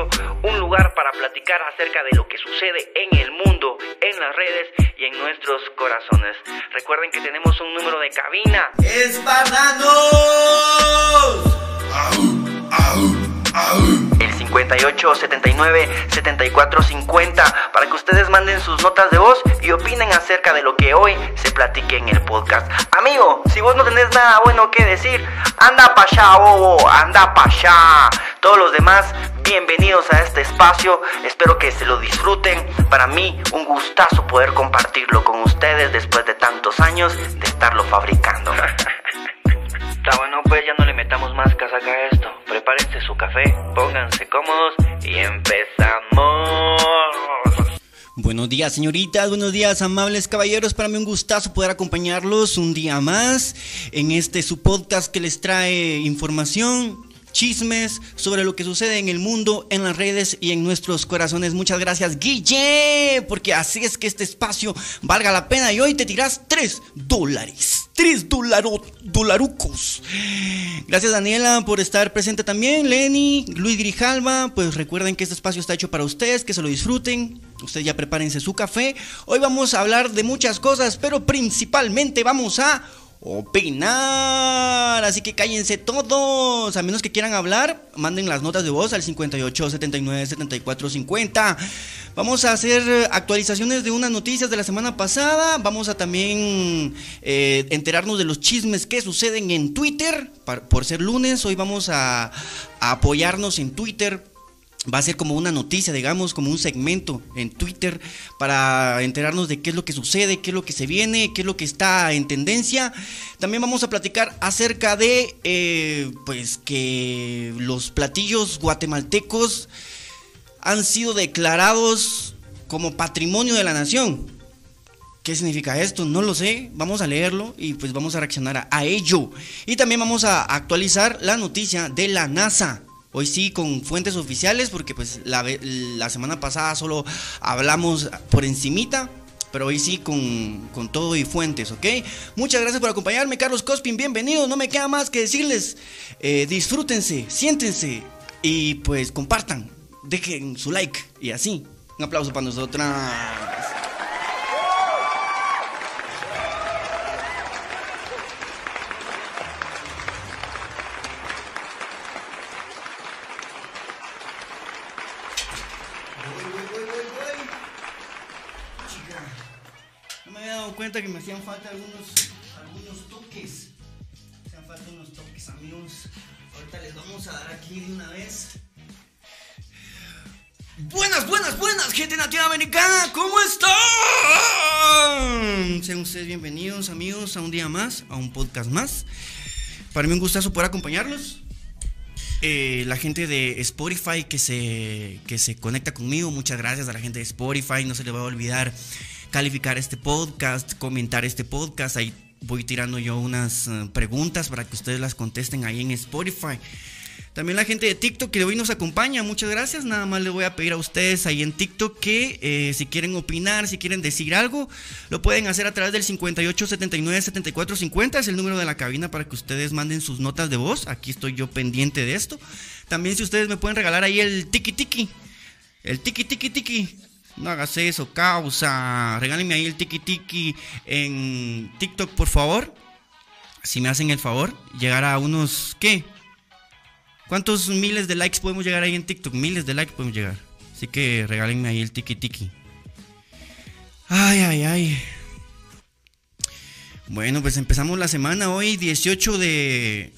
Un lugar para platicar acerca de 79 74 50 para que ustedes manden sus notas de voz y opinen acerca de lo que hoy se platique en el podcast. Amigo, si vos no tenés nada bueno que decir, anda pa' allá, bobo, anda pa' allá. Todos los demás, bienvenidos a este espacio. Espero que se lo disfruten. Para mí, un gustazo poder compartirlo con ustedes después de tantos años de estarlo fabricando. Está bueno, pues ya no le metamos más casaca. Prepárense su café, pónganse cómodos y empezamos. Buenos días, señoritas, buenos días, amables caballeros. Para mí un gustazo poder acompañarlos un día más en este su podcast que les trae información, chismes sobre lo que sucede en el mundo, en las redes y en nuestros corazones. Muchas gracias, Guille, porque así es que este espacio valga la pena y hoy te tiras 3 dólares. 3 dolarucos. Gracias, Daniela, por estar presente también. Lenny, Luis Grijalva, pues recuerden que este espacio está hecho para ustedes, que se lo disfruten. Ustedes ya prepárense su café. Hoy vamos a hablar de muchas cosas, pero principalmente vamos a opinar. Así que cállense todos. A menos que quieran hablar, manden las notas de voz al 58 79 74 50. Vamos a hacer actualizaciones de unas noticias de la semana pasada. Vamos a también eh, enterarnos de los chismes que suceden en Twitter. Por ser lunes, hoy vamos a apoyarnos en Twitter va a ser como una noticia, digamos, como un segmento en Twitter para enterarnos de qué es lo que sucede, qué es lo que se viene, qué es lo que está en tendencia. También vamos a platicar acerca de, eh, pues, que los platillos guatemaltecos han sido declarados como patrimonio de la nación. ¿Qué significa esto? No lo sé. Vamos a leerlo y pues vamos a reaccionar a ello. Y también vamos a actualizar la noticia de la NASA Hoy sí con fuentes oficiales porque pues la, semana pasada solo hablamos por encimita. Pero hoy sí con, con, todo y fuentes, ¿ok? Muchas gracias por acompañarme, Carlos Cospin, bienvenido. No me queda más que decirles, eh, disfrútense, siéntense y pues compartan, dejen su like y así. Un aplauso para nosotras. Cuenta que me hacían falta algunos, algunos toques. Me hacían falta unos toques, amigos. Ahorita les vamos a dar aquí de una vez. Buenas, buenas, buenas, gente nativa americana, ¿cómo están? Sean ustedes bienvenidos, amigos, a un día más, a un podcast más. Para mí un gustazo poder acompañarlos. Eh, la gente de Spotify que se, que se conecta conmigo, muchas gracias a la gente de Spotify, no se les va a olvidar calificar este podcast, comentar este podcast. Ahí voy tirando yo unas eh, preguntas para que ustedes las contesten ahí en Spotify. También la gente de TikTok que hoy nos acompaña, muchas gracias. Nada más le voy a pedir a ustedes ahí en TikTok que eh, si quieren opinar, si quieren decir algo, lo pueden hacer a través del 58 79 74 50. Es el número de la cabina para que ustedes manden sus notas de voz. Aquí estoy yo pendiente de esto. También si ustedes me pueden regalar ahí el tiki tiki. El tiki tiki tiki. No hagas eso, causa. Regálenme ahí el tiki tiki en TikTok, por favor. si me hacen el favor, llegar a unos, ¿qué? ¿Cuántos miles de likes podemos llegar ahí en TikTok? Miles de likes podemos llegar. Así que regálenme ahí el tiki tiki. Ay, ay, ay. Bueno, pues empezamos la semana hoy, 18 de,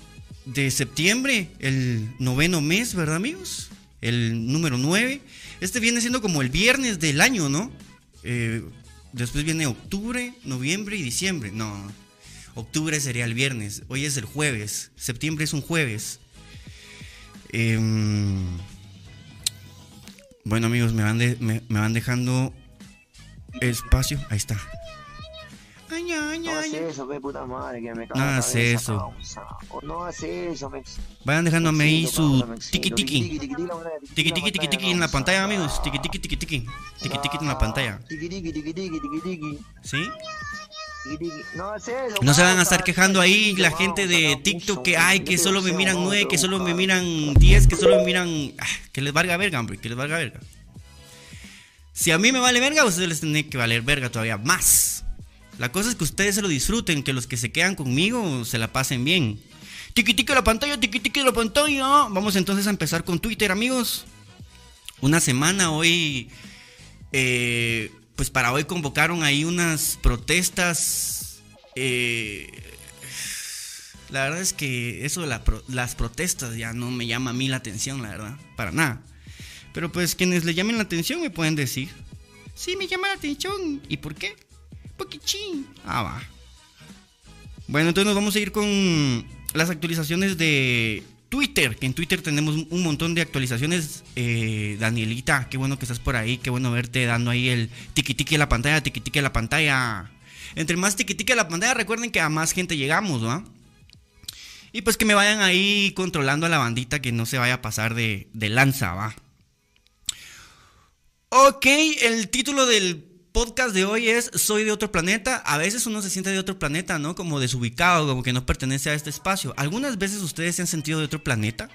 de septiembre, el noveno mes, ¿verdad amigos? El número 9. Este viene siendo como el viernes del año, ¿no? Eh, después viene octubre, noviembre y diciembre. No, octubre sería el viernes, hoy es el jueves, septiembre es un jueves. Em, bueno amigos, me van, me van dejando espacio. Ahí está. No hace eso, ve puta madre, que me No hace eso. No hace eso, Vayan dejándome ahí su tiki tiki. Tiki tiki tiki tiki en la pantalla, amigos. Tiki tiki tiki tiki. Tiki tiki en la pantalla. Tiki tiki tiki tiki tiki tiki. ¿Sí? No se van a estar quejando ahí la gente de TikTok que ay que solo me miran 9, que solo me miran 10, que solo me miran ah, que les valga verga, hombre, que les valga verga. Si a mí me vale verga, a ustedes les tienen que valer verga todavía más. La cosa es que ustedes se lo disfruten, que los que se quedan conmigo se la pasen bien. Tiki la pantalla, tiki la pantalla. Vamos entonces a empezar con Twitter, amigos. Una semana hoy eh, pues para hoy convocaron ahí unas protestas. Eh, la verdad es que eso de las protestas ya no me llama a mí la atención, la verdad, para nada. Pero pues quienes le llamen la atención me pueden decir, sí, me llama la atención. ¿Y por qué? Porque ching. Ah, va. Bueno, entonces nos vamos a ir con las actualizaciones de Twitter, que en Twitter tenemos un montón de actualizaciones. Eh, Danielita, qué bueno que estás por ahí, qué bueno verte dando ahí el tiki a la pantalla, tiki a la pantalla. Entre más tiki a la pantalla, recuerden que a más gente llegamos, ¿va? Y pues que me vayan ahí controlando a la bandita, que no se vaya a pasar de, de lanza, ¿va? Ok, el título del podcast de hoy es Soy de otro planeta. A veces uno se siente de otro planeta, ¿no? Como desubicado, como que no pertenece a este espacio. Algunas veces ustedes se han sentido de otro planeta.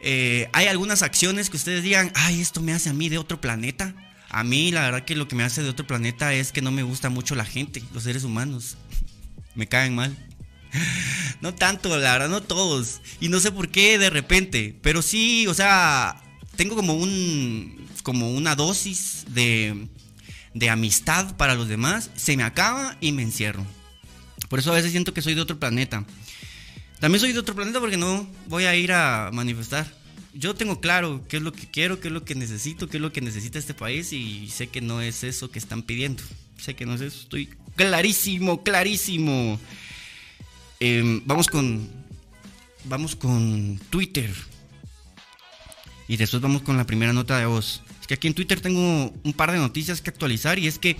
Eh, hay algunas acciones que ustedes digan, ay, esto me hace a mí de otro planeta. A mí la verdad que lo que me hace de otro planeta es que no me gusta mucho la gente, los seres humanos. me caen mal. No tanto, la verdad, no todos. Y no sé por qué de repente. Pero sí, o sea, tengo como un. como una dosis de de amistad para los demás, se me acaba y me encierro. Por eso a veces siento que soy de otro planeta. También soy de otro planeta porque no voy a ir a manifestar. Yo tengo claro qué es lo que quiero, qué es lo que necesito, qué es lo que necesita este país y sé que no es eso que están pidiendo. Sé que no es eso, estoy clarísimo, clarísimo. Em, vamos con, vamos con Twitter. Y después vamos con la primera nota de voz. Que aquí en Twitter tengo un par de noticias que actualizar y es que,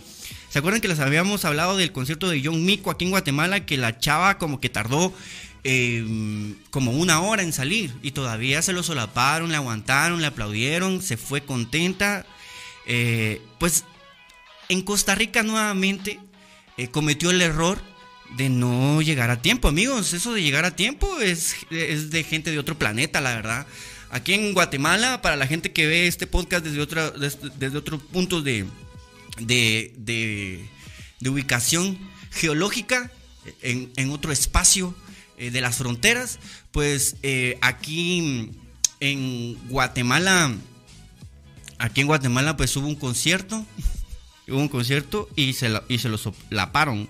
¿se acuerdan que les habíamos hablado del concierto de John Mico aquí en Guatemala? Que la chava como que tardó em, como una hora en salir y todavía se lo solaparon, le aguantaron, le aplaudieron, se fue contenta. Eh, pues en Costa Rica nuevamente eh, cometió el error de no llegar a tiempo, amigos. Eso de llegar a tiempo es, es de gente de otro planeta, la verdad. Aquí en Guatemala, para la gente que ve este podcast desde, otra, desde, otros puntos de, de, ubicación geológica, en, otro espacio eh, de las fronteras, pues eh, aquí en Guatemala, aquí en Guatemala pues hubo un concierto, hubo un concierto y se, y se lo soplaparon.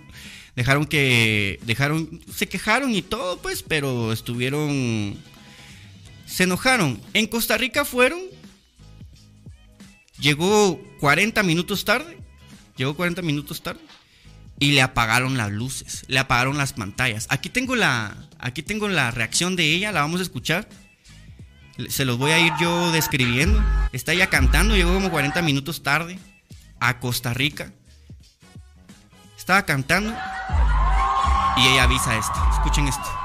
Dejaron que, dejaron, se quejaron y todo pues, pero estuvieron se enojaron. En Costa Rica fueron. Llegó 40 minutos tarde. Llegó 40 minutos tarde. Y le apagaron las luces. Le apagaron las pantallas. Aquí tengo la. Aquí tengo la reacción de ella. La vamos a escuchar. Se los voy a ir yo describiendo. Está ella cantando. Llegó como 40 minutos tarde. A Costa Rica. Estaba cantando. Y ella avisa esto. Escuchen esto.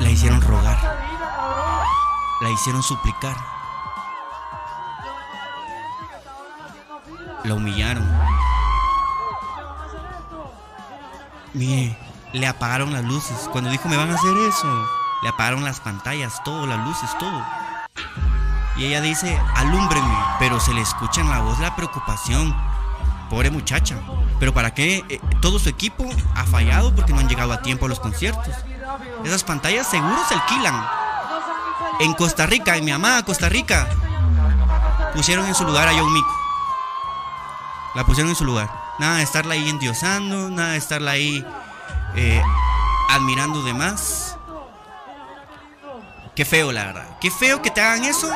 La hicieron rogar. La hicieron suplicar. La humillaron. Mire, le apagaron las luces. Cuando dijo me van a hacer eso, le apagaron las pantallas, todo, las luces, todo. Y ella dice, alúmbrenme, pero se le escucha en la voz la preocupación. Pobre muchacha. Pero ¿para qué? Eh, todo su equipo ha fallado porque no han llegado a tiempo a los conciertos. Esas pantallas seguro se alquilan. En Costa Rica, en mi amada Costa Rica, pusieron en su lugar a John Mico. La pusieron en su lugar. Nada de estarla ahí endiosando, nada de estarla ahí eh, admirando de más. Qué feo, la verdad. Qué feo que te hagan eso,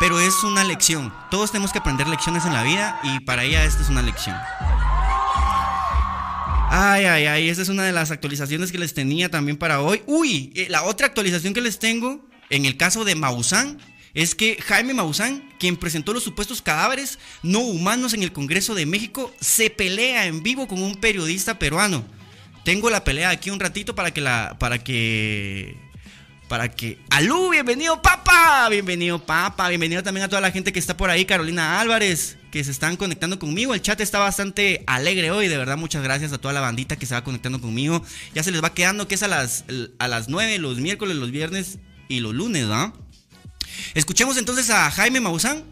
pero es una lección. Todos tenemos que aprender lecciones en la vida y para ella esta es una lección. Ay, ay, ay, esta es una de las actualizaciones que les tenía también para hoy. Uy, eh, la otra actualización que les tengo, en el caso de Maussan, es que Jaime Maussan, quien presentó los supuestos cadáveres no humanos en el Congreso de México, se pelea en vivo con un periodista peruano. Tengo la pelea aquí un ratito para que la para que para que Alú, bienvenido papa, bienvenido papa, bienvenido también a toda la gente que está por ahí, Carolina Álvarez, que se están conectando conmigo. El chat está bastante alegre hoy, de verdad. Muchas gracias a toda la bandita que se va conectando conmigo. Ya se les va quedando que es a las, a las 9, los miércoles, los viernes y los lunes, ¿no? Escuchemos entonces a Jaime Maussan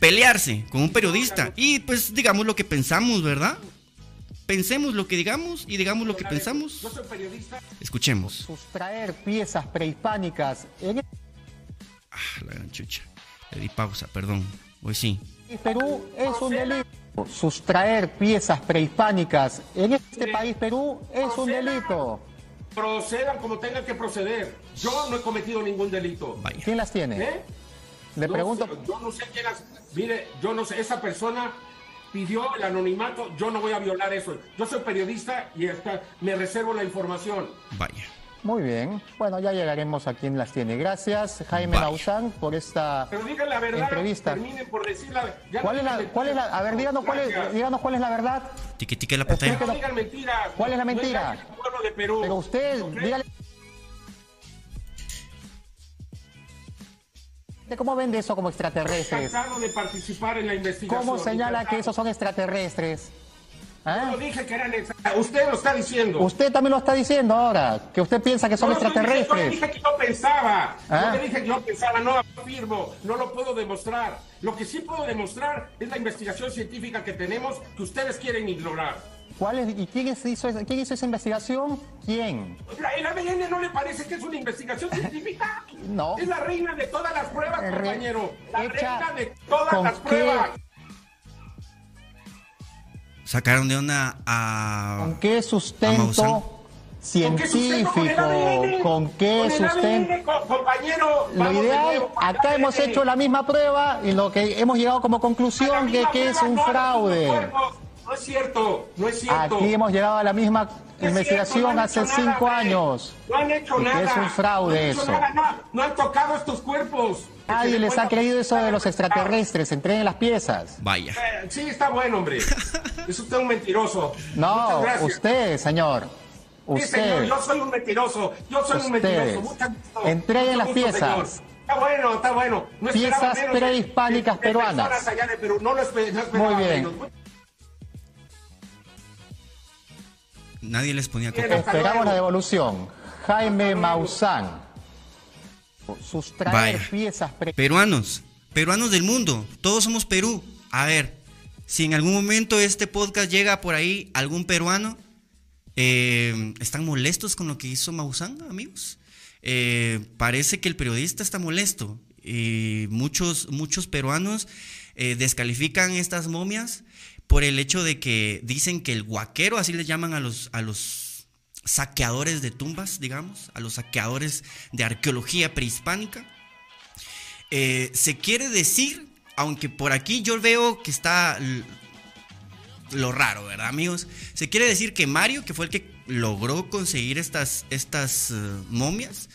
pelearse con un periodista y pues digamos lo que pensamos, ¿verdad? Pensemos lo que digamos y digamos lo que pensamos. Yo soy periodista. Escuchemos. Sustraer piezas prehispánicas en... Ah, la gran chucha. Le di pausa, perdón. Hoy sí. Perú es un delito. Sustraer piezas prehispánicas en este país, Perú, es un delito. Procedan como tengan que proceder. Yo no he cometido ningún delito. ¿Quién las tiene? ¿Eh? Le pregunto. yo no sé quién las. Mire, yo no sé. Esa persona pidió el anonimato. Yo no voy a violar eso. Yo soy periodista y me reservo la información. Vaya. Muy bien. Bueno, ya llegaremos a quien las tiene. Gracias, Jaime Lauzán, por esta Pero digan la verdad, entrevista. Terminen por decir la, ¿Cuál, es la, ¿Cuál es la, a ver, díganos cuál, es, díganos cuál es la verdad. Tique, tique la pantalla. No digan mentiras. ¿Cuál es la mentira? pueblo de Perú. Pero usted, dígale... ¿Cómo vende eso como extraterrestres? de participar en la investigación. ¿Cómo señala que esos son extraterrestres? ¿Ah? Yo dije que eran Usted lo está diciendo. Usted también lo está diciendo ahora, que usted piensa que son extraterrestres. Yo dije que yo pensaba. ¿Ah? Yo dije que yo pensaba, no afirmo, no lo puedo demostrar. Lo que sí puedo demostrar es la investigación científica que tenemos que ustedes quieren ignorar. ¿Cuál es, ¿Y quién hizo, esa, quién hizo esa investigación? ¿Quién? ¿El ADN no le parece que es una investigación científica? no. Es la reina de todas las pruebas, compañero. La reina de todas las pruebas. Sacaron de onda a. ¿Con qué sustento científico? ¿Con qué sustento? compañero, lo ideal, acá hemos hecho la misma prueba y lo que hemos llegado como conclusión de que es un fraude. No es cierto, no es cierto. Aquí hemos llegado a la misma investigación hace cinco años. No han hecho nada. es un fraude eso. no, han tocado estos cuerpos. Nadie les ha creído eso de los extraterrestres. Entreguen las piezas. Vaya. Eh, sí, está bueno, hombre. es usted un mentiroso. No, usted, señor. Usted. Sí, señor, yo soy un mentiroso. Yo soy un mentiroso. Entreguen las piezas. Está bueno, está bueno. piezas prehispánicas peruanas. Muy bien. Nadie les ponía Esperamos la devolución. Jaime Maussan. Sustraer piezas peruanos, peruanos del mundo, todos somos Perú. A ver, si en algún momento este podcast llega por ahí algún peruano, eh, ¿están molestos con lo que hizo Maussan, amigos? Eh, parece que el periodista está molesto. Y muchos, muchos peruanos eh, descalifican estas momias por el hecho de que dicen que el guaquero, así les llaman a los, a los saqueadores de tumbas, digamos, a los saqueadores de arqueología prehispánica. Eh, se quiere decir, aunque por aquí yo veo que está lo raro, ¿verdad, amigos? Se quiere decir que Mario, que fue el que logró conseguir estas, estas eh, momias,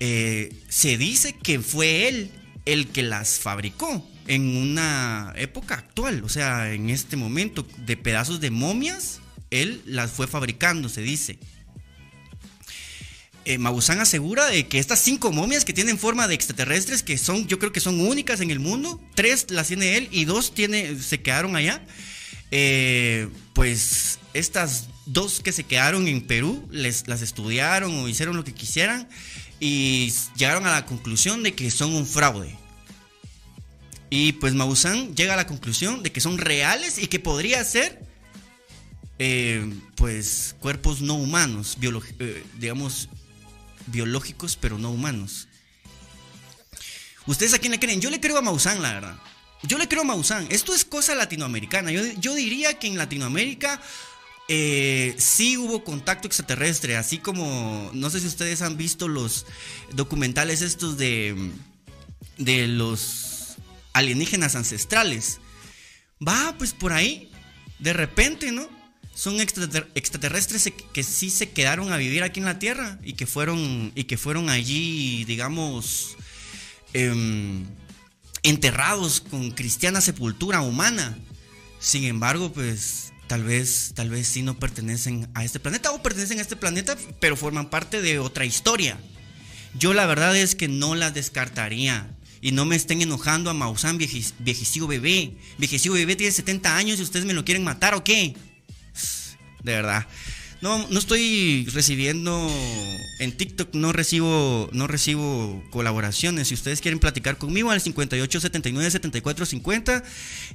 eh, se dice que fue él el que las fabricó en una época actual, o sea, en este momento, de pedazos de momias él las fue fabricando, se dice. Eh, asegura de que estas cinco momias que tienen forma de extraterrestres, que son, yo creo que son únicas en el mundo, tres las tiene él y dos tiene, se quedaron allá. Eh, pues estas dos que se quedaron en Perú, les, las estudiaron o hicieron lo que quisieran. y llegaron a la conclusión de que son un fraude. Y pues Maussan llega a la conclusión de que son reales y que podría ser, eh, pues, cuerpos no humanos, eh, digamos, biológicos, pero no humanos. ¿Ustedes a quién le creen? Yo le creo a Maussan, la verdad. Yo le creo a Maussan. Esto es cosa latinoamericana. Yo, diría que en Latinoamérica eh, sí hubo contacto extraterrestre, así como, no sé si ustedes han visto los documentales estos de, de los alienígenas ancestrales. Va, pues por ahí, de repente, ¿no? Son extraterrestres que sí se quedaron a vivir aquí en la Tierra y que fueron, y que fueron allí, digamos, Em, enterrados con cristiana sepultura humana. Sin embargo, pues tal vez, tal vez sí no pertenecen a este planeta o pertenecen a este planeta, pero forman parte de otra historia. Yo la verdad es que no las descartaría. Y no me estén enojando a Maussan, viejecillo bebé. Viejecillo bebé tiene 70 años y ustedes me lo quieren matar o qué. De verdad. No, no estoy recibiendo en TikTok, no recibo, no recibo colaboraciones. Si ustedes quieren platicar conmigo al 58 79 74 50,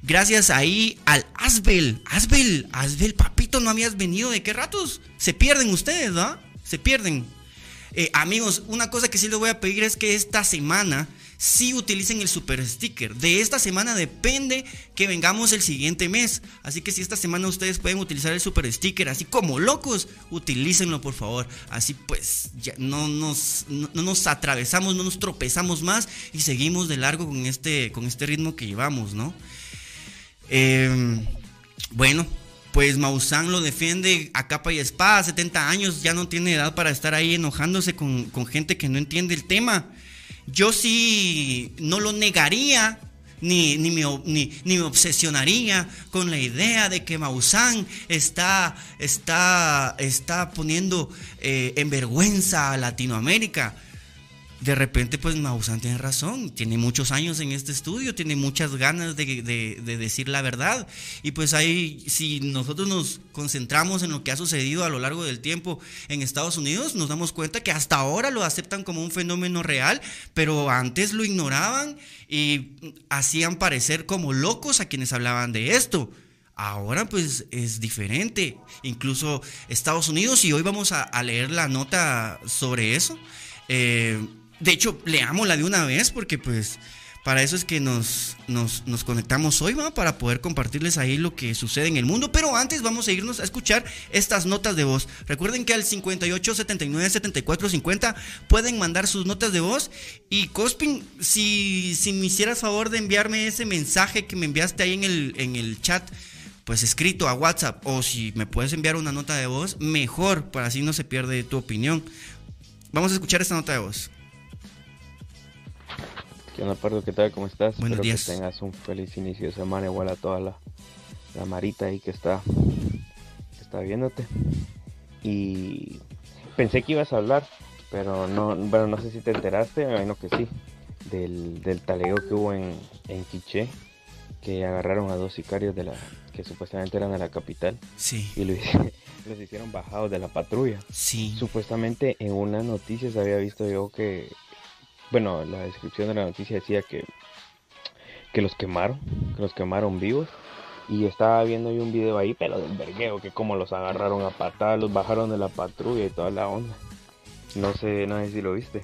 gracias ahí al Asbel. Asbel, Asbel, papito, no habías venido. ¿De qué ratos? Se pierden ustedes, ¿no? Se pierden. Eh, amigos, una cosa que sí les voy a pedir es que esta semana si utilicen el super sticker. De esta semana depende que vengamos el siguiente mes. Así que si esta semana ustedes pueden utilizar el super sticker así como locos, utilícenlo por favor. Así pues ya no nos, no, nos atravesamos, no nos tropezamos más y seguimos de largo con este, con este ritmo que llevamos, ¿no? Em, bueno, pues Maussan lo defiende a capa y espada, 70 años, ya no tiene edad para estar ahí enojándose con, con gente que no entiende el tema yo sí no lo negaría, ni, ni, me, ni, me, obsesionaría con la idea de que Maussan está, está, está poniendo eh, en vergüenza a Latinoamérica de repente, pues Maussan tiene razón, tiene muchos años en este estudio, tiene muchas ganas de, decir la verdad. Y pues ahí, si nosotros nos concentramos en lo que ha sucedido a lo largo del tiempo en Estados Unidos, nos damos cuenta que hasta ahora lo aceptan como un fenómeno real, pero antes lo ignoraban y hacían parecer como locos a quienes hablaban de esto. Ahora pues es diferente, incluso Estados Unidos, y hoy vamos a, leer la nota sobre eso. Eh, de hecho, leámosla de una vez porque pues para eso es que nos, nos, conectamos hoy, ¿va? para poder compartirles ahí lo que sucede en el mundo. Pero antes vamos a irnos a escuchar estas notas de voz. Recuerden que al 58 79 74 50 pueden mandar sus notas de voz. Y Cospin, si, si me hicieras favor de enviarme ese mensaje que me enviaste ahí en el, en el chat, pues escrito a WhatsApp, o si me puedes enviar una nota de voz, mejor, para así no se pierde tu opinión. Vamos a escuchar esta nota de voz. ¿Qué ¿Qué tal? ¿Cómo estás? Buenos Espero que tengas un feliz inicio de semana, igual a toda la, la marita ahí que está, está viéndote. Y pensé que ibas a hablar, pero no, bueno, no sé si te enteraste, me imagino que sí, del, del taleo que hubo en, en Quiché, que agarraron a dos sicarios de la que supuestamente eran de la capital. Sí. Y los hicieron bajados de la patrulla. Sí. Supuestamente en una noticia se había visto yo que bueno, la descripción de la noticia decía que, que los quemaron, que los quemaron vivos. Y estaba viendo yo un video ahí, pero del vergueo, que como los agarraron a patadas, los bajaron de la patrulla y toda la onda. No sé, no sé si lo viste.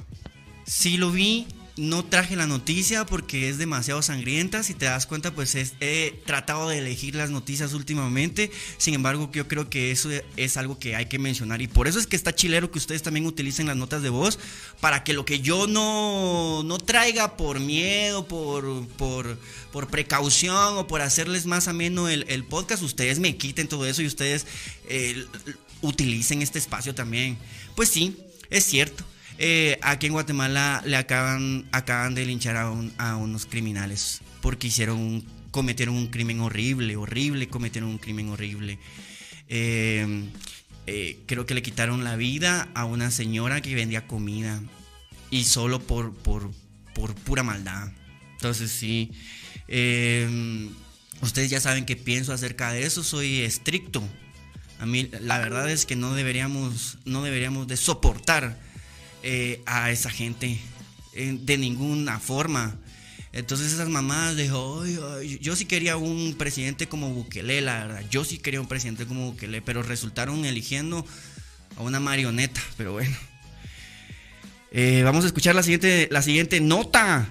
Sí lo vi, no traje la noticia porque es demasiado sangrienta. Si te das cuenta, pues he tratado de elegir las noticias últimamente. Sin embargo, yo creo que eso es algo que hay que mencionar. Y por eso es que está chilero que ustedes también utilicen las notas de voz. Para que lo que yo no, no traiga por miedo, por, por, por, precaución o por hacerles más ameno el, el podcast, ustedes me quiten todo eso y ustedes eh, utilicen este espacio también. Pues sí, es cierto. Eh, aquí en Guatemala le acaban, acaban de linchar a, unos criminales porque hicieron cometieron un crimen horrible, horrible, cometieron un crimen horrible. Eh, eh, creo que le quitaron la vida a una señora que vendía comida y solo por, por, por pura maldad. Entonces sí, ustedes ya saben qué pienso acerca de eso, soy estricto. A mí la verdad es que no deberíamos, no deberíamos de soportar eh, a esa gente eh, de ninguna forma. Entonces esas mamás dijo, yo sí quería un presidente como Bukele, la verdad. Yo sí quería un presidente como Bukele, pero resultaron eligiendo a una marioneta. Pero bueno. Eh, vamos a escuchar la siguiente, la siguiente nota.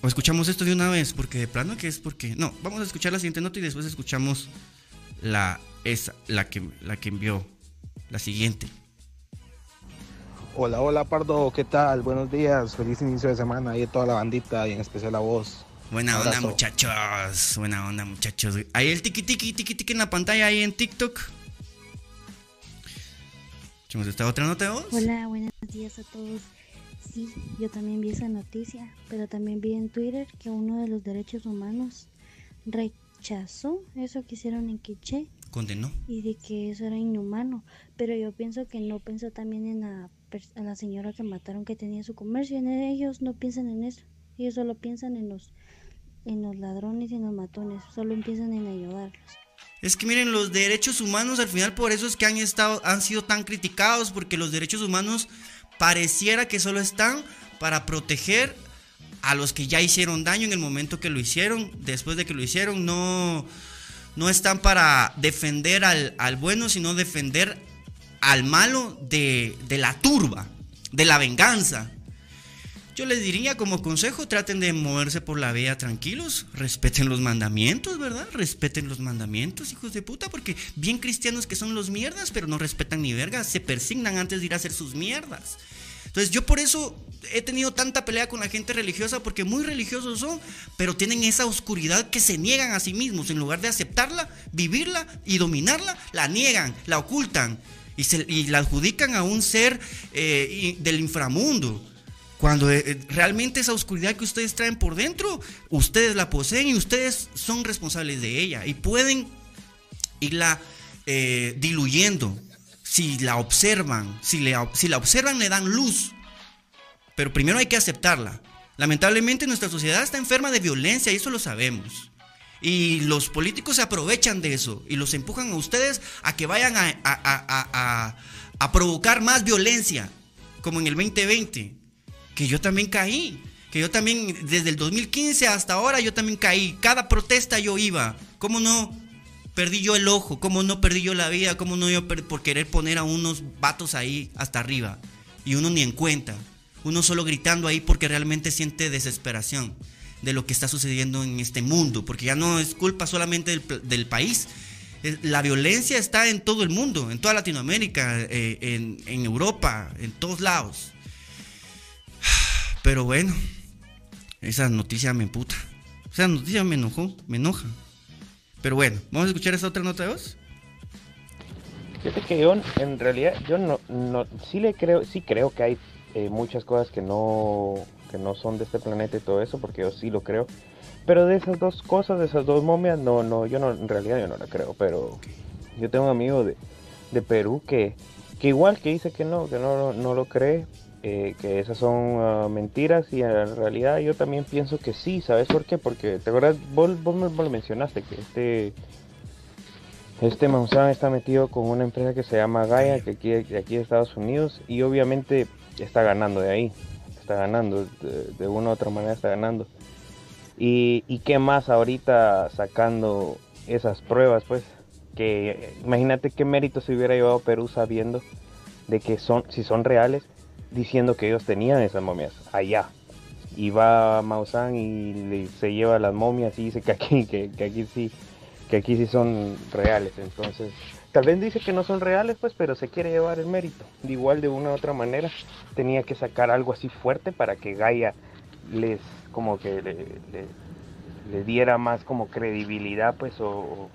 O escuchamos esto de una vez, porque de plano que es porque. No, vamos a escuchar la siguiente nota y después escuchamos la, esa, la, que, la que envió. La siguiente. Hola, hola Pardo, ¿qué tal? Buenos días, feliz inicio de semana y toda la bandita y en especial a vos. Buena onda muchachos, buena onda muchachos. Ahí el tiki tiki tiki tiki en la pantalla ahí en TikTok. ¿Echamos esta otra nota de voz? Hola, buenos días a todos. Sí, yo también vi esa noticia, pero también vi en Twitter que uno de los derechos humanos rechazó eso que hicieron en Quiché. Condenó. Y de que eso era inhumano. Pero yo pienso que no pensó también en la, en la señora que mataron que tenía su comercio. En ellos no piensan en eso. Ellos solo piensan en los, en los ladrones y en los matones. Solo piensan en ayudarlos. Es que miren, los derechos humanos al final por eso es que han estado han sido tan criticados porque los derechos humanos pareciera que solo están para proteger a los que ya hicieron daño en el momento que lo hicieron, después de que lo hicieron, no, no están para defender al, bueno, sino defender al malo de, de la turba, de la venganza. Yo les diría como consejo, traten de moverse por la vía tranquilos, respeten los mandamientos, ¿verdad? Respeten los mandamientos, hijos de puta, porque bien cristianos que son los mierdas, pero no respetan ni vergas, se persignan antes de ir a hacer sus mierdas. Entonces yo por eso he tenido tanta pelea con la gente religiosa, porque muy religiosos son, pero tienen esa oscuridad que se niegan a sí mismos, en lugar de aceptarla, vivirla y dominarla, la niegan, la ocultan y, se, la adjudican a un ser eh, del inframundo. Cuando eh, eh, realmente esa oscuridad que ustedes traen por dentro, ustedes la poseen y ustedes son responsables de ella y pueden irla diluyendo si la observan. Si, si la observan le dan luz, pero primero hay que aceptarla. Lamentablemente nuestra sociedad está enferma de violencia y eso lo sabemos. Y los políticos se aprovechan de eso y los empujan a ustedes a que vayan a, a, a provocar más violencia, como en el 2020 que yo también caí. Que yo también, desde el 2015 hasta ahora, yo también caí. Cada protesta yo iba. ¿Cómo no perdí yo el ojo? ¿Cómo no perdí yo la vida? ¿Cómo no yo por querer poner a unos vatos ahí hasta arriba? Y uno ni en cuenta. Uno solo gritando ahí porque realmente siente desesperación de lo que está sucediendo en este mundo. Porque ya no es culpa solamente del, país. La violencia está en todo el mundo, en toda Latinoamérica, eh, en, en Europa, en todos lados. Pero bueno, esa noticia me puta. Esa noticia me enojó, me enoja. Pero bueno, vamos a escuchar esa otra nota de voz. Fíjate que yo, en realidad, yo no, no sí le creo, sí creo que hay eh, muchas cosas que no, que no son de este planeta y todo eso, porque yo sí lo creo. Pero de esas dos cosas, de esas dos momias, no, no, yo no, en realidad yo no la creo, pero yo tengo un amigo de, de Perú que, que igual que dice que no, que no, no lo cree, eh, que esas son ah, mentiras y en realidad yo también pienso que sí, ¿sabes por qué? Porque te acuerdas, vos, me lo mencionaste, que este este está metido con una empresa que se llama Gaia, que aquí, aquí de Estados Unidos, y obviamente está ganando de ahí, está ganando, de, una u otra manera está ganando. Y, qué más ahorita sacando esas pruebas, pues, que imagínate qué mérito se hubiera llevado Perú sabiendo de que son, si son reales, diciendo que ellos tenían esas momias allá. Y va Maussan y se lleva las momias y dice que aquí, que, aquí sí, que aquí sí son reales. Entonces, tal vez dice que no son reales, pues, pero se quiere llevar el mérito. De igual de una u otra manera, tenía que sacar algo así fuerte para que Gaia les, como que le, diera más como credibilidad, pues, o,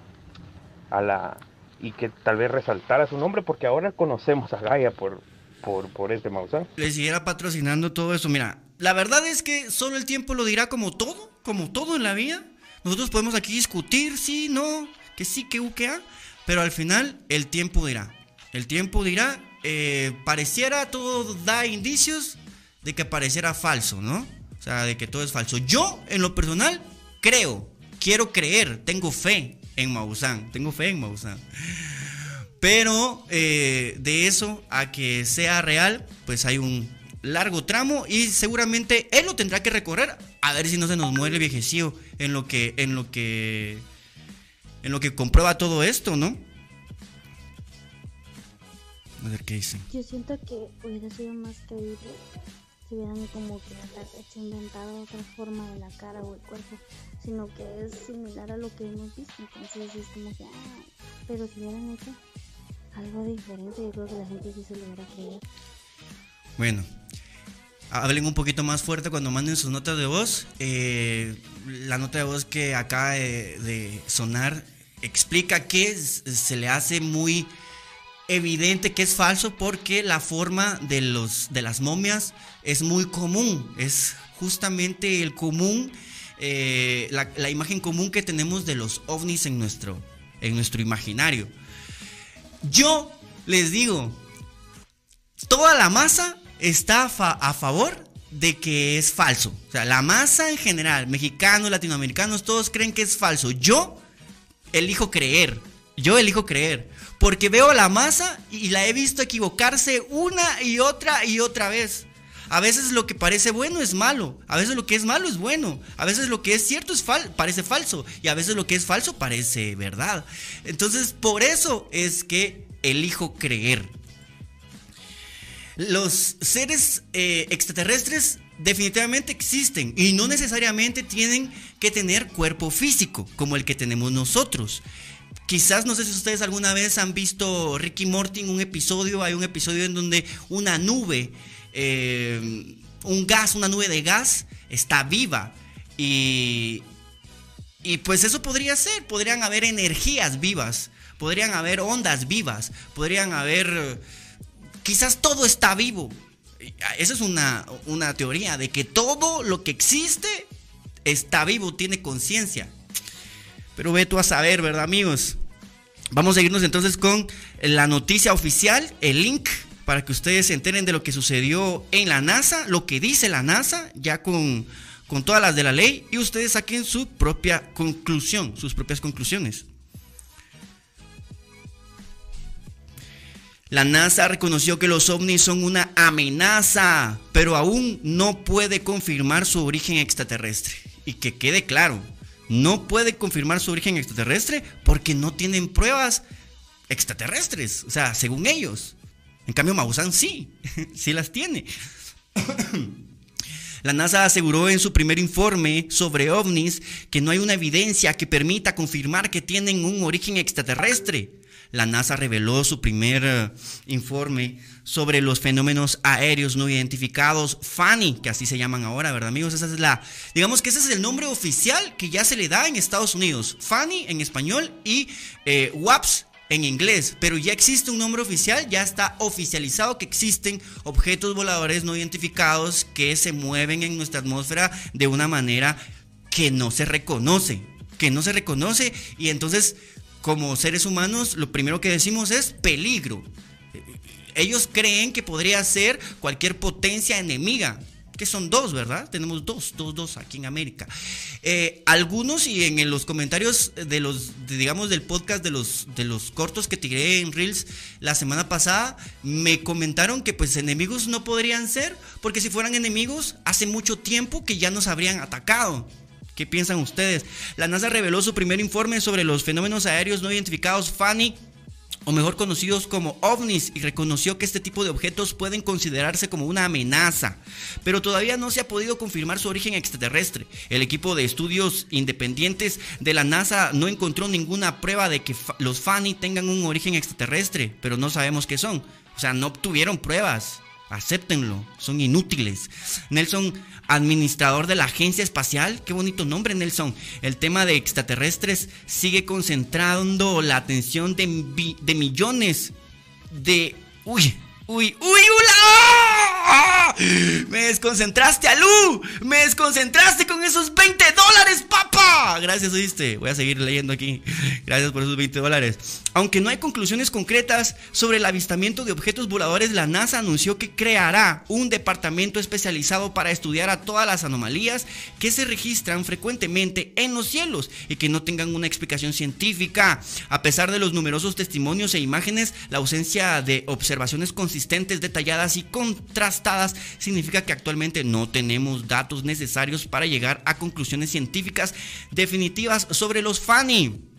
a la y que tal vez resaltara su nombre, porque ahora conocemos a Gaia por, por, por este Maussan. Le siguiera patrocinando todo eso. Mira, la verdad es que solo el tiempo lo dirá como todo, como todo en la vida. Nosotros podemos aquí discutir, sí, no, que sí, que u, que a, pero al final el tiempo dirá. El tiempo dirá, eh, pareciera, todo da indicios de que pareciera falso, ¿no? O sea, de que todo es falso. Yo, en lo personal, creo, quiero creer, tengo fe en Maussan, tengo fe en Maussan. Pero eh, de eso a que sea real, pues hay un largo tramo y seguramente él lo tendrá que recorrer a ver si no se nos muere el viejecillo en lo que en lo que en lo que comprueba todo esto, ¿no? A ver qué dicen. Yo siento que hubiera sido más creíble si hubieran como que inventado otra forma de la cara o el cuerpo, sino que es similar a lo que hemos visto. Entonces es como que, ah, pero si hubieran hecho algo diferente, yo creo que la gente sí se lo hubiera creído. Bueno, hablen un poquito más fuerte cuando manden sus notas de voz. Eh, la nota de voz que acaba de, sonar explica que se le hace muy evidente que es falso porque la forma de, los, de las momias es muy común, es justamente el común, eh, la, imagen común que tenemos de los ovnis en nuestro, en nuestro imaginario. Yo les digo, toda la masa está a favor de que es falso. O sea, la masa en general, mexicanos, latinoamericanos, todos creen que es falso. Yo elijo creer. Yo elijo creer. Porque veo la masa y la he visto equivocarse una y otra y otra vez. A veces lo que parece bueno es malo, a veces lo que es malo es bueno, a veces lo que es cierto es parece falso y a veces lo que es falso parece verdad. Entonces, por eso es que elijo creer. Los seres eh, extraterrestres definitivamente existen y no necesariamente tienen que tener cuerpo físico como el que tenemos nosotros. Quizás no sé si ustedes alguna vez han visto Ricky Morty un episodio, hay un episodio en donde una nube, eh, un gas, una nube de gas está viva y, y pues eso podría ser, podrían haber energías vivas, podrían haber ondas vivas, podrían haber quizás todo está vivo. Esa es una, una teoría de que todo lo que existe está vivo, tiene conciencia. Pero ve tú a saber, ¿verdad, amigos? Vamos a seguirnos entonces con la noticia oficial, el link, para que ustedes se enteren de lo que sucedió en la NASA, lo que dice la NASA, ya con, con todas las de la ley, y ustedes saquen su propia conclusión, sus propias conclusiones. La NASA reconoció que los ovnis son una amenaza, pero aún no puede confirmar su origen extraterrestre. Y que quede claro, no puede confirmar su origen extraterrestre porque no tienen pruebas extraterrestres, o sea, según ellos. En cambio, Maussan sí, sí las tiene. La NASA aseguró en su primer informe sobre ovnis que no hay una evidencia que permita confirmar que tienen un origen extraterrestre la NASA reveló su primer eh, informe sobre los fenómenos aéreos no identificados, FANI, que así se llaman ahora, ¿verdad, amigos? Esa es la, digamos que ese es el nombre oficial que ya se le da en Estados Unidos, FANI en español y eh, WAPS en inglés, pero ya existe un nombre oficial, ya está oficializado que existen objetos voladores no identificados que se mueven en nuestra atmósfera de una manera que no se reconoce, que no se reconoce y entonces como seres humanos, lo primero que decimos es peligro. Ellos creen que podría ser cualquier potencia enemiga, que son dos, ¿verdad? Tenemos dos, dos, dos aquí en América. Eh, algunos y en, los comentarios de los, digamos, del podcast de los, de los cortos que tiré en Reels la semana pasada, me comentaron que pues enemigos no podrían ser, porque si fueran enemigos, hace mucho tiempo que ya nos habrían atacado. ¿Qué piensan ustedes? La NASA reveló su primer informe sobre los fenómenos aéreos no identificados FANI o mejor conocidos como ovnis, y reconoció que este tipo de objetos pueden considerarse como una amenaza, pero todavía no se ha podido confirmar su origen extraterrestre. El equipo de estudios independientes de la NASA no encontró ninguna prueba de que los FANI tengan un origen extraterrestre, pero no sabemos qué son. O sea, no obtuvieron pruebas. Acéptenlo, son inútiles. Nelson, administrador de la Agencia Espacial, qué bonito nombre Nelson. El tema de extraterrestres sigue concentrando la atención de, de millones de... Uy, Uy, uy, ula. Me desconcentraste, Alú. Me desconcentraste con esos 20 dólares, papá. Gracias, oíste. Voy a seguir leyendo aquí. Gracias por esos 20 dólares. Aunque no hay conclusiones concretas sobre el avistamiento de objetos voladores, la NASA anunció que creará un departamento especializado para estudiar a todas las anomalías que se registran frecuentemente en los cielos y que no tengan una explicación científica. A pesar de los numerosos testimonios e imágenes, la ausencia de observaciones consistentes, detalladas y contrastadas significa que actualmente no tenemos datos necesarios para llegar a conclusiones científicas definitivas sobre los FANI.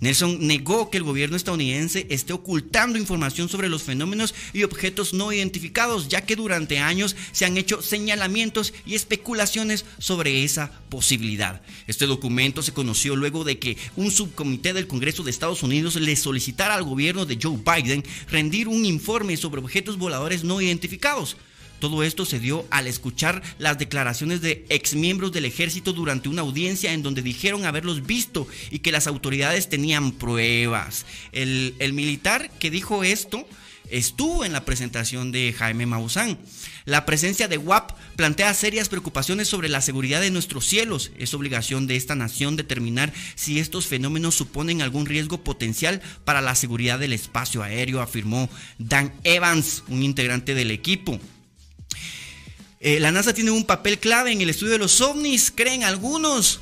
Nelson negó que el gobierno estadounidense esté ocultando información sobre los fenómenos y objetos no identificados, ya que durante años se han hecho señalamientos y especulaciones sobre esa posibilidad. Este documento se conoció luego de que un subcomité del Congreso de Estados Unidos le solicitara al gobierno de Joe Biden rendir un informe sobre objetos voladores no identificados. Todo esto se dio al escuchar las declaraciones de exmiembros del ejército durante una audiencia en donde dijeron haberlos visto y que las autoridades tenían pruebas. El, militar que dijo esto estuvo en la presentación de Jaime Maussan. La presencia de WAP plantea serias preocupaciones sobre la seguridad de nuestros cielos. Es obligación de esta nación determinar si estos fenómenos suponen algún riesgo potencial para la seguridad del espacio aéreo, afirmó Dan Evans, un integrante del equipo. Eh, la NASA tiene un papel clave en el estudio de los ovnis, creen algunos.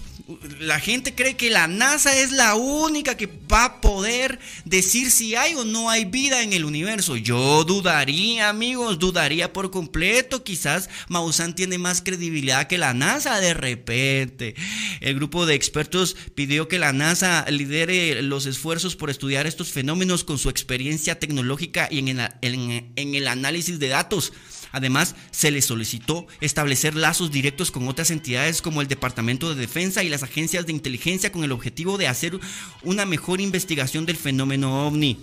La gente cree que la NASA es la única que va a poder decir si hay o no hay vida en el universo. Yo dudaría, amigos, dudaría por completo. Quizás Maussan tiene más credibilidad que la NASA de repente. El grupo de expertos pidió que la NASA lidere los esfuerzos por estudiar estos fenómenos con su experiencia tecnológica y en en el análisis de datos. Además, se le solicitó establecer lazos directos con otras entidades como el Departamento de Defensa y las agencias de inteligencia con el objetivo de hacer una mejor investigación del fenómeno ovni.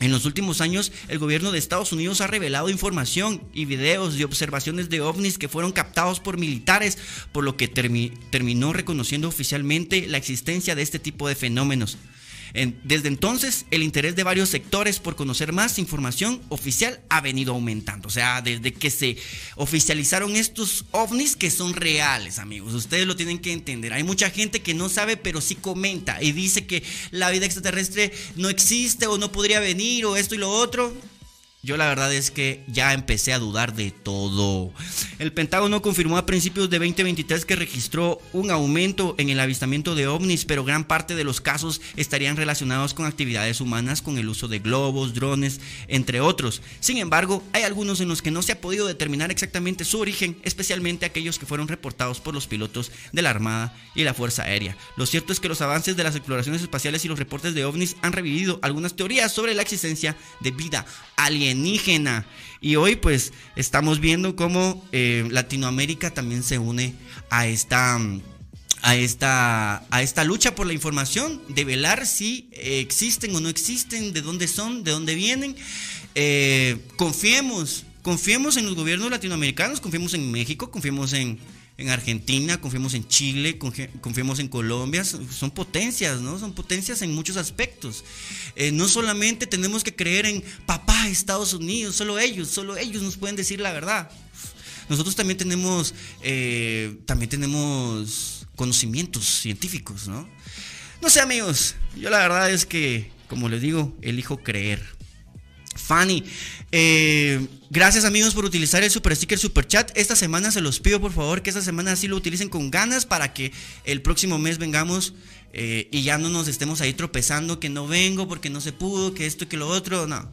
En los últimos años, el gobierno de Estados Unidos ha revelado información y videos de observaciones de ovnis que fueron captados por militares, por lo que terminó reconociendo oficialmente la existencia de este tipo de fenómenos desde entonces, el interés de varios sectores por conocer más información oficial ha venido aumentando. O sea, desde que se oficializaron estos ovnis que son reales, amigos. Ustedes lo tienen que entender. Hay mucha gente que no sabe, pero sí comenta y dice que la vida extraterrestre no existe o no podría venir o esto y lo otro. Yo la verdad es que ya empecé a dudar de todo. El Pentágono confirmó a principios de 2023 que registró un aumento en el avistamiento de ovnis, pero gran parte de los casos estarían relacionados con actividades humanas, con el uso de globos, drones, entre otros. Sin embargo, hay algunos en los que no se ha podido determinar exactamente su origen, especialmente aquellos que fueron reportados por los pilotos de la Armada y la Fuerza Aérea. Lo cierto es que los avances de las exploraciones espaciales y los reportes de ovnis han revivido algunas teorías sobre la existencia de vida Y hoy pues estamos viendo cómo eh, Latinoamérica también se une a esta a esta, a esta lucha por la información, de velar si existen o no existen, de dónde son, de dónde vienen. Eh, confiemos, confiemos en los gobiernos latinoamericanos, confiemos en México, confiemos en, en Argentina, confiemos en Chile, confiemos en Colombia, son potencias, ¿no? Son potencias en muchos aspectos. Eh, no solamente tenemos que creer en papá Estados Unidos, solo ellos, solo ellos nos pueden decir la verdad. Nosotros también tenemos, eh, también tenemos conocimientos científicos, ¿no? No sé, amigos, yo la verdad es que, como les digo, elijo creer. Fanny. Eh, gracias amigos por utilizar el super sticker super chat. Esta semana se los pido por favor que esta semana sí lo utilicen con ganas para que el próximo mes vengamos eh, y ya no nos estemos ahí tropezando que no vengo porque no se pudo, que esto y que lo otro. No.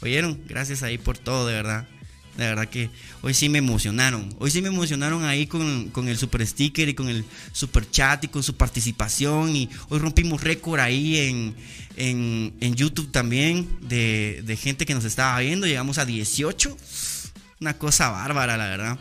¿Oyeron? Gracias ahí por todo, de verdad. De verdad que hoy sí me emocionaron. Hoy sí me emocionaron ahí con, el super sticker y con el super chat y con su participación. Y hoy rompimos récord ahí en, en, YouTube también de, gente que nos estaba viendo. Llegamos a 18. Una cosa bárbara, la verdad.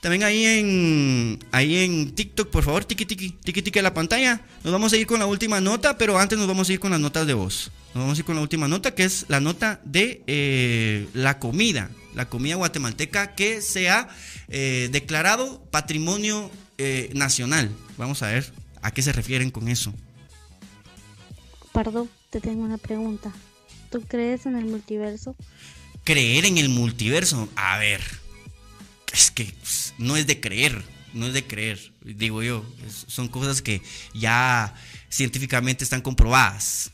También ahí en, ahí en TikTok, por favor, tiki tiki, tiki tiki a la pantalla. Nos vamos a ir con la última nota, pero antes nos vamos a ir con las notas de voz. Nos vamos a ir con la última nota, que es la nota de eh, la comida la comida guatemalteca que se ha eh, declarado patrimonio eh, nacional. Vamos a ver a qué se refieren con eso. Pardo, te tengo una pregunta. ¿Tú crees en el multiverso? creer en el multiverso. A ver, es que pues, no es de creer, no es de creer, digo yo. son cosas que ya científicamente están comprobadas.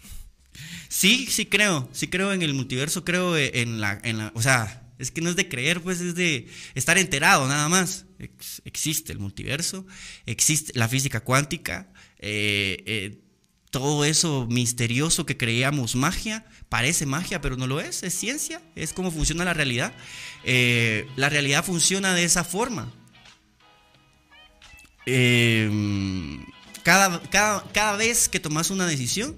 Sí, sí creo, sí creo en el multiverso, creo en la, en la, o sea, es que no es de creer, pues es de estar enterado nada más. existe el multiverso, existe la física cuántica, eh, eh, todo eso misterioso que creíamos magia, parece magia, pero no lo es, es ciencia, es cómo funciona la realidad. Eh, la realidad funciona de esa forma. cada, cada, cada vez que tomas una decisión,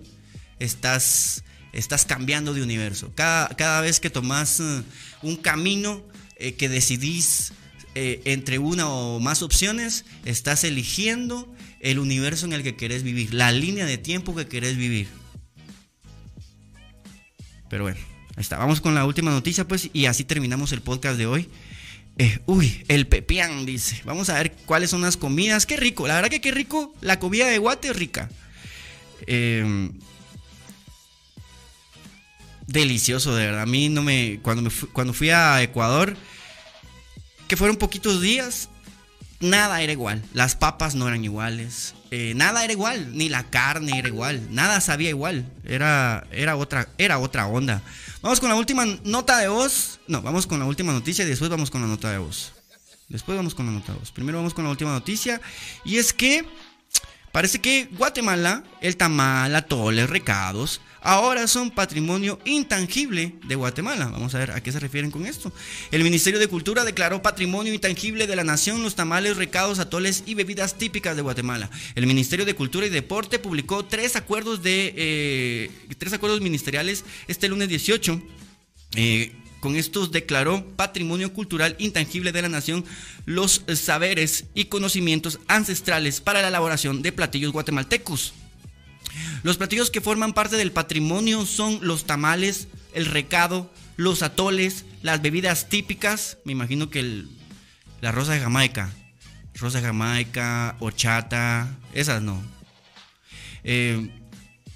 estás estás cambiando de universo. Cada, cada vez que tomas eh, un camino eh, que decidís entre una o más opciones, estás eligiendo el universo en el que querés vivir, la línea de tiempo que querés vivir. Pero bueno, ahí está. Vamos con la última noticia, pues, y así terminamos el podcast de hoy. uy, el pepián, dice. Vamos a ver cuáles son las comidas. Qué rico, la verdad que qué rico. La comida de Guate es rica. Eh, delicioso, de verdad. A mí no me. Cuando, cuando fui a Ecuador, que fueron poquitos días, nada era igual. Las papas no eran iguales. Eh, nada era igual. Ni la carne era igual. Nada sabía igual. Era, era, otra, era otra onda. Vamos con la última nota de voz. No, vamos con la última noticia y después vamos con la nota de voz. Después vamos con la nota de voz. Primero vamos con la última noticia. Y es que parece que Guatemala, el tamal, atoles, recados, ahora son patrimonio intangible de Guatemala. Vamos a ver a qué se refieren con esto. El Ministerio de Cultura declaró patrimonio intangible de la nación los tamales, recados, atoles y bebidas típicas de Guatemala. El Ministerio de Cultura y Deporte publicó tres acuerdos de eh, tres acuerdos ministeriales este lunes 18. Eh, con estos declaró patrimonio cultural intangible de la nación los saberes y conocimientos ancestrales para la elaboración de platillos guatemaltecos. Los platillos que forman parte del patrimonio son los tamales, el recado, los atoles, las bebidas típicas, me imagino que la rosa de Jamaica, rosa de Jamaica, horchata, esas no. Eh,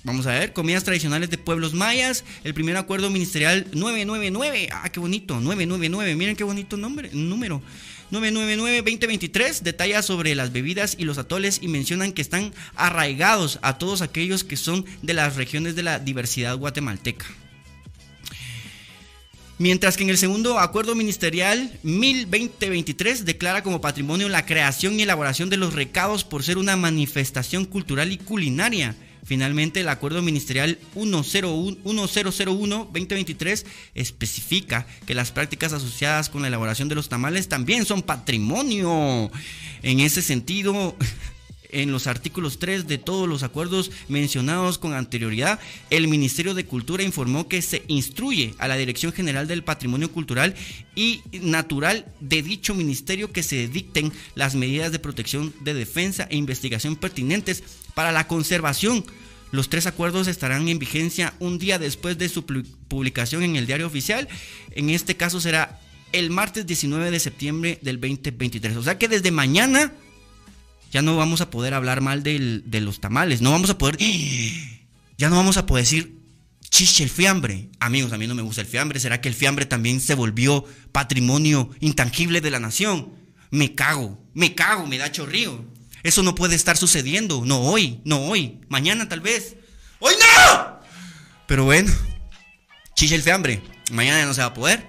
vamos a ver, comidas tradicionales de pueblos mayas, el primer acuerdo ministerial 999, ah, qué bonito, 999, miren qué bonito nombre, número. 999-2023 detalla sobre las bebidas y los atoles y mencionan que están arraigados a todos aquellos que son de las regiones de la diversidad guatemalteca. Mientras que en el segundo acuerdo ministerial 1020-23 declara como patrimonio la creación y elaboración de los recados por ser una manifestación cultural y culinaria Finalmente, el acuerdo ministerial 1001-2023 especifica que las prácticas asociadas con la elaboración de los tamales también son patrimonio. En ese sentido, en los artículos 3 de todos los acuerdos mencionados con anterioridad, el Ministerio de Cultura informó que se instruye a la Dirección General del Patrimonio Cultural y Natural de dicho ministerio que se dicten las medidas de protección de defensa e investigación pertinentes para la conservación. Los tres acuerdos estarán en vigencia un día después de su publicación en el diario oficial. En este caso será el martes 19 de septiembre del 2023. O sea que desde mañana ya no vamos a poder hablar mal de los tamales. No vamos a poder... Ya no vamos a poder decir chiche el fiambre. Amigos, a mí no me gusta el fiambre. ¿Será que el fiambre también se volvió patrimonio intangible de la nación? Me cago, me cago, me da chorrío. Eso no puede estar sucediendo. No hoy, no hoy. Mañana tal vez. ¡Hoy no! Pero bueno, chiche el fiambre. Mañana no se va a poder.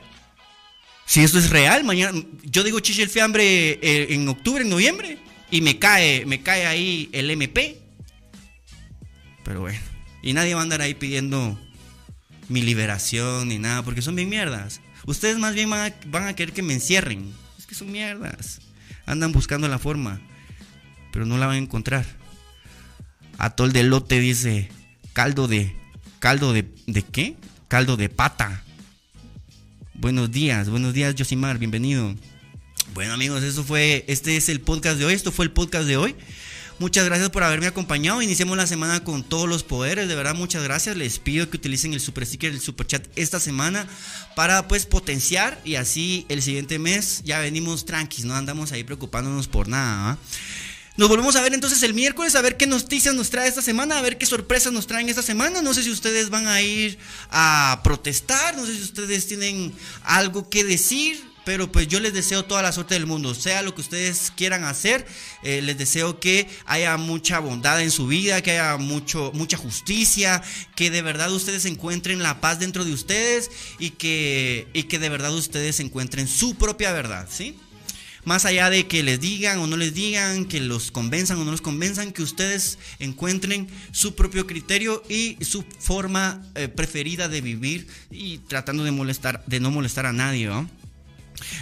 Si esto es real, mañana. Yo digo chiche el fiambre eh, en octubre, en noviembre. Y me cae, me cae ahí el MP. Pero bueno. Y nadie va a andar ahí pidiendo mi liberación ni nada. Porque son bien mierdas. Ustedes más bien van a querer que me encierren. Es que son mierdas. Andan buscando la forma pero no la van a encontrar. Atol de lote dice caldo de caldo de ¿de qué? Caldo de pata. Buenos días, buenos días Josimar, bienvenido. Bueno amigos, eso fue, este es el podcast de hoy, esto fue el podcast de hoy. Muchas gracias por haberme acompañado. Iniciemos la semana con todos los poderes. De verdad, muchas gracias. Les pido que utilicen el super sticker, el super chat esta semana para pues potenciar y así el siguiente mes ya venimos tranquilos, no andamos ahí preocupándonos por nada. Nos volvemos a ver entonces el miércoles a ver qué noticias nos trae esta semana, a ver qué sorpresas nos traen esta semana. No sé si ustedes van a ir a protestar, no sé si ustedes tienen algo que decir. Pero pues yo les deseo toda la suerte del mundo, sea lo que ustedes quieran hacer, eh, les deseo que haya mucha bondad en su vida, que haya mucho, mucha justicia, que de verdad ustedes encuentren la paz dentro de ustedes y que, y que de verdad ustedes encuentren su propia verdad, ¿sí? Más allá de que les digan o no les digan, que los convenzan o no los convenzan, que ustedes encuentren su propio criterio y su forma eh, preferida de vivir y tratando de molestar, de no molestar a nadie.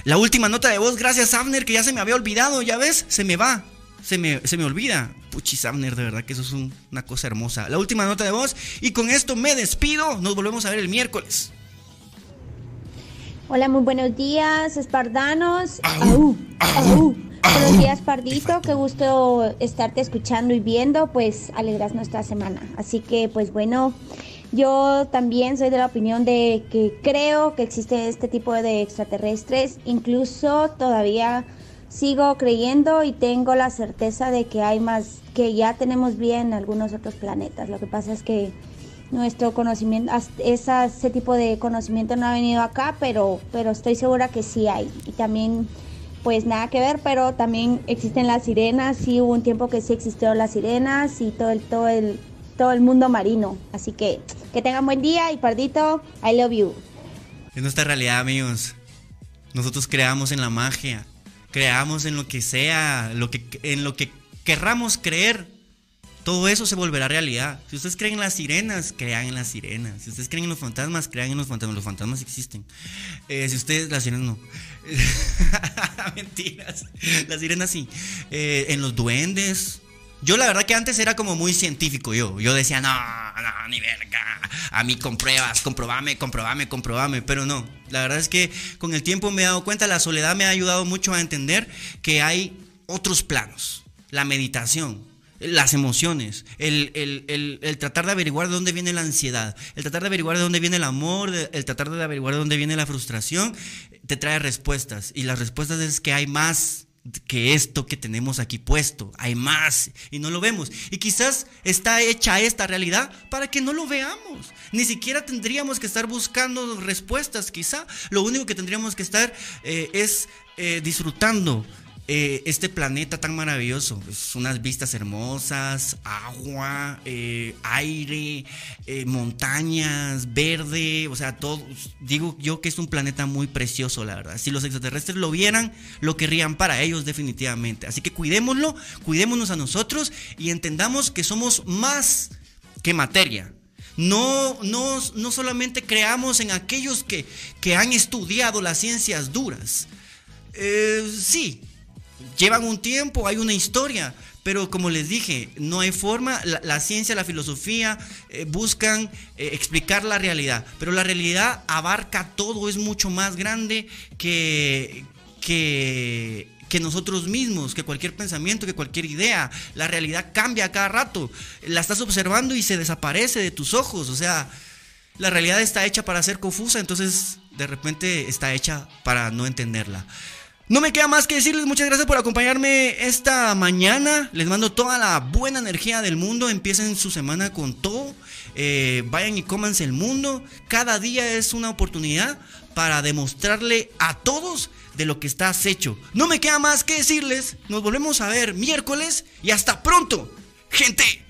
La última nota de voz, gracias Abner, que ya se me había olvidado, ya ves, se me va, se me, se me olvida. Puchis Abner, de verdad que eso es una cosa hermosa. La última nota de voz y con esto me despido, nos volvemos a ver el miércoles. Hola, muy buenos días, espardanos. Buenos días, Pardito. Qué gusto estarte escuchando y viendo. Pues alegras nuestra semana. Así que, pues bueno, yo también soy de la opinión de que creo que existe este tipo de extraterrestres. Incluso todavía sigo creyendo y tengo la certeza de que hay más, que ya tenemos bien algunos otros planetas. Lo que pasa es que nuestro conocimiento, ese tipo de conocimiento no ha venido acá, pero, pero estoy segura que sí hay. Y también, pues nada que ver, pero también existen las sirenas, sí hubo un tiempo que sí existieron las sirenas y todo el, todo el, todo el mundo marino. Así que que tengan buen día y Pardito, I love you. Es nuestra realidad, amigos. Nosotros creamos en la magia, creamos en lo que sea, lo que, en lo que querramos creer todo eso se volverá realidad. Si ustedes creen en las sirenas, crean en las sirenas. Si ustedes creen en los fantasmas, crean en los fantasmas. Los fantasmas existen. Eh, si ustedes, las sirenas no. Mentiras. Las sirenas sí. Eh, en los duendes. Yo la verdad que antes era como muy científico yo. Yo decía, no, no, ni verga. A mí con pruebas, comprobame, comprobame, comprobame. Pero no. La verdad es que con el tiempo me he dado cuenta, la soledad me ha ayudado mucho a entender que hay otros planos. La meditación, las emociones, el, tratar de averiguar de dónde viene la ansiedad, el tratar de averiguar de dónde viene el amor, el tratar de averiguar de dónde viene la frustración, te trae respuestas. Y las respuestas es que hay más que esto que tenemos aquí puesto, hay más y no lo vemos. Y quizás está hecha esta realidad para que no lo veamos. Ni siquiera tendríamos que estar buscando respuestas, quizá. Lo único que tendríamos que estar eh, es eh, disfrutando eh, este planeta tan maravilloso. Es unas vistas hermosas, agua, eh, aire, eh, montañas, verde, o sea, todo. Digo yo que es un planeta muy precioso, la verdad. Si los extraterrestres lo vieran, lo querrían para ellos definitivamente. Así que cuidémoslo, cuidémonos a nosotros y entendamos que somos más que materia. No, no, no solamente creamos en aquellos que, que han estudiado las ciencias duras. sí, llevan un tiempo, hay una historia, pero como les dije, no hay forma, la, ciencia, la filosofía eh, buscan eh, explicar la realidad, pero la realidad abarca todo, es mucho más grande que, que, que nosotros mismos, que cualquier pensamiento, que cualquier idea. La realidad cambia a cada rato, la estás observando y se desaparece de tus ojos, o sea, la realidad está hecha para ser confusa, entonces de repente está hecha para no entenderla. No me queda más que decirles muchas gracias por acompañarme esta mañana. Les mando toda la buena energía del mundo. Empiecen su semana con todo. Eh, vayan y cómanse el mundo. Cada día es una oportunidad para demostrarle a todos de lo que estás hecho. No me queda más que decirles. Nos volvemos a ver miércoles y hasta pronto. Gente.